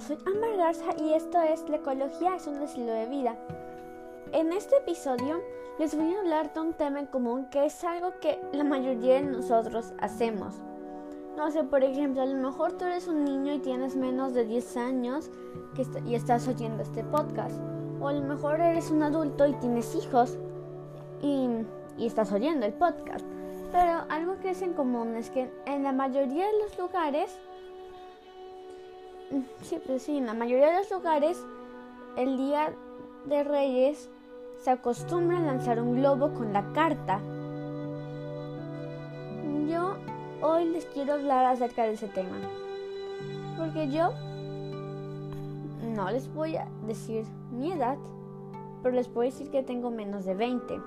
Soy Amber Garza y esto es La ecología es un estilo de vida. En este episodio les voy a hablar de un tema en común que es algo que la mayoría de nosotros hacemos. No sé, por ejemplo, a lo mejor tú eres un niño y tienes menos de 10 años y estás oyendo este podcast. O a lo mejor eres un adulto y tienes hijos y, y estás oyendo el podcast. Pero algo que es en común es que en la mayoría de los lugares Sí, pues sí, en la mayoría de los lugares el Día de Reyes se acostumbra a lanzar un globo con la carta. Yo hoy les quiero hablar acerca de ese tema. Porque yo no les voy a decir mi edad, pero les puedo decir que tengo menos de 20.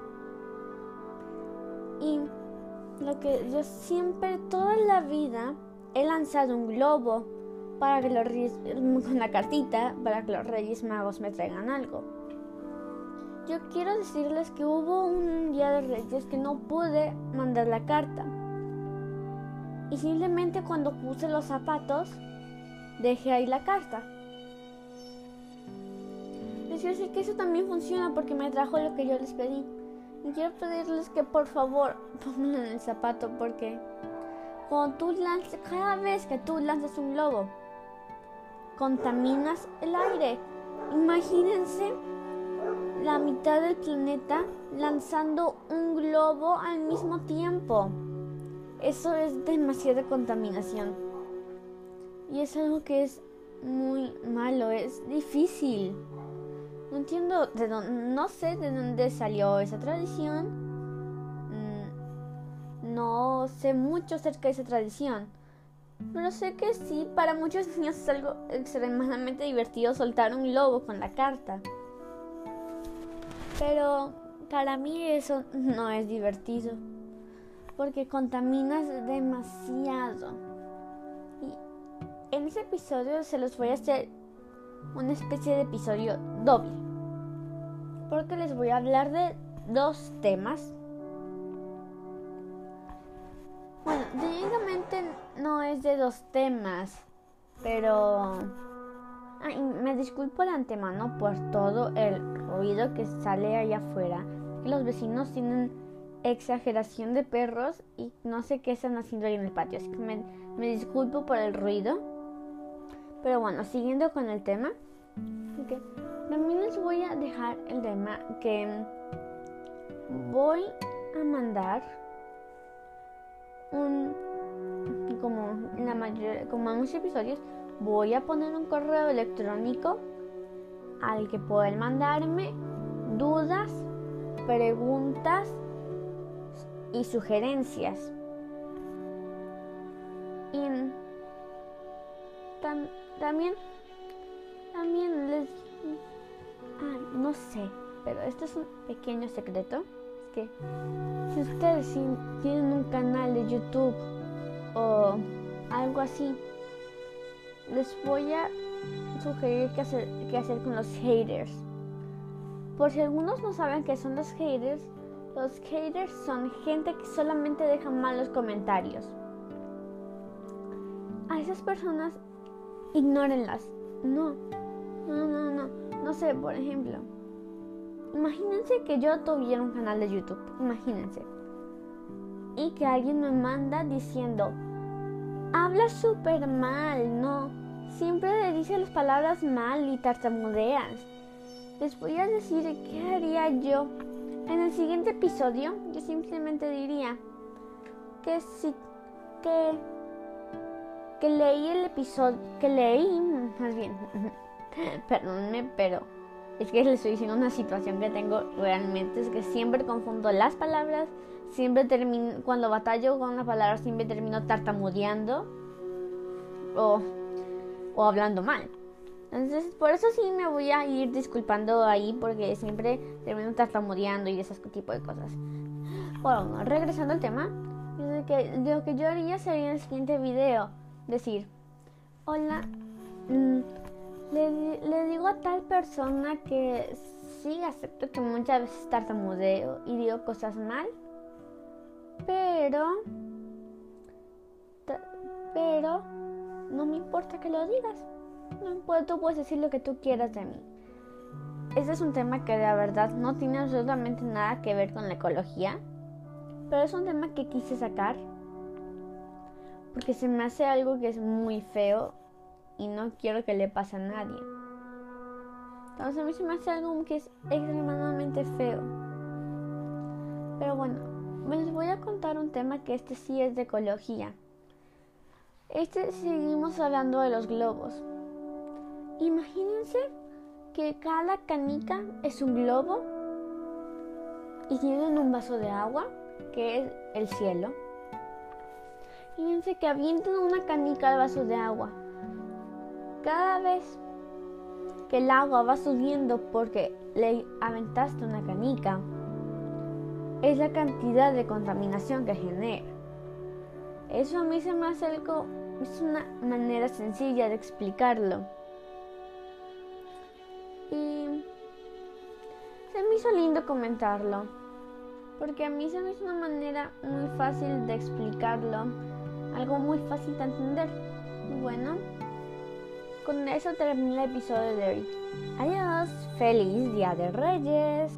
Y lo que yo siempre, toda la vida, he lanzado un globo para que los reyes, con la cartita, para que los reyes magos me traigan algo. Yo quiero decirles que hubo un día de reyes que no pude mandar la carta. Y simplemente cuando puse los zapatos, dejé ahí la carta. Les que eso también funciona porque me trajo lo que yo les pedí. Y quiero pedirles que por favor pongan el zapato porque cuando tú lanzas, cada vez que tú lanzas un globo, contaminas el aire. Imagínense la mitad del planeta lanzando un globo al mismo tiempo. Eso es demasiada contaminación. Y es algo que es muy malo, es difícil. No entiendo de no sé de dónde salió esa tradición. Mm, no sé mucho acerca de esa tradición. Pero sé que sí, para muchos niños es algo extremadamente divertido soltar un globo con la carta. Pero para mí eso no es divertido. Porque contaminas demasiado. Y en ese episodio se los voy a hacer una especie de episodio doble. Porque les voy a hablar de dos temas técnicamente no es de dos temas, pero... Ay, me disculpo de antemano por todo el ruido que sale allá afuera. Los vecinos tienen exageración de perros y no sé qué están haciendo ahí en el patio. Así que me, me disculpo por el ruido. Pero bueno, siguiendo con el tema. También les voy a dejar el tema que voy a mandar un como en la mayoría como en muchos episodios voy a poner un correo electrónico al que pueden mandarme dudas, preguntas y sugerencias. Y también también les ah, no sé, pero esto es un pequeño secreto si ustedes tienen un canal de YouTube o algo así, les voy a sugerir qué hacer, qué hacer con los haters. Por si algunos no saben qué son los haters, los haters son gente que solamente deja malos comentarios. A esas personas, ignórenlas. No, no, no, no. No sé, por ejemplo, Imagínense que yo tuviera un canal de YouTube, imagínense. Y que alguien me manda diciendo, habla súper mal, no. Siempre le dice las palabras mal y tartamudeas. Les voy a decir qué haría yo. En el siguiente episodio, yo simplemente diría que si que que leí el episodio, que leí, más bien, perdónenme, pero es que les estoy diciendo una situación que tengo realmente, es que siempre confundo las palabras, siempre termino, cuando batallo con una palabra, siempre termino tartamudeando o, o hablando mal. Entonces, por eso sí me voy a ir disculpando ahí, porque siempre termino tartamudeando y ese tipo de cosas. Bueno, regresando al tema, que lo que yo haría sería en el siguiente video decir: Hola, le, digo a tal persona que sí acepto que muchas veces tartamudeo y digo cosas mal, pero pero no me importa que lo digas. No tú puedes decir lo que tú quieras de mí. Este es un tema que de verdad no tiene absolutamente nada que ver con la ecología, pero es un tema que quise sacar porque se me hace algo que es muy feo y no quiero que le pase a nadie. Entonces a mí se me hace algo que es extremadamente feo. Pero bueno, les voy a contar un tema que este sí es de ecología. Este seguimos hablando de los globos. Imagínense que cada canica es un globo y tienen un vaso de agua que es el cielo. Fíjense que avientan una canica al vaso de agua. Cada vez que el agua va subiendo porque le aventaste una canica, es la cantidad de contaminación que genera. Eso a mí se me hace algo, es una manera sencilla de explicarlo. Y se me hizo lindo comentarlo, porque a mí se me hizo una manera muy fácil de explicarlo, algo muy fácil de entender. Bueno, con eso termina el episodio de hoy. Adiós, feliz Día de Reyes.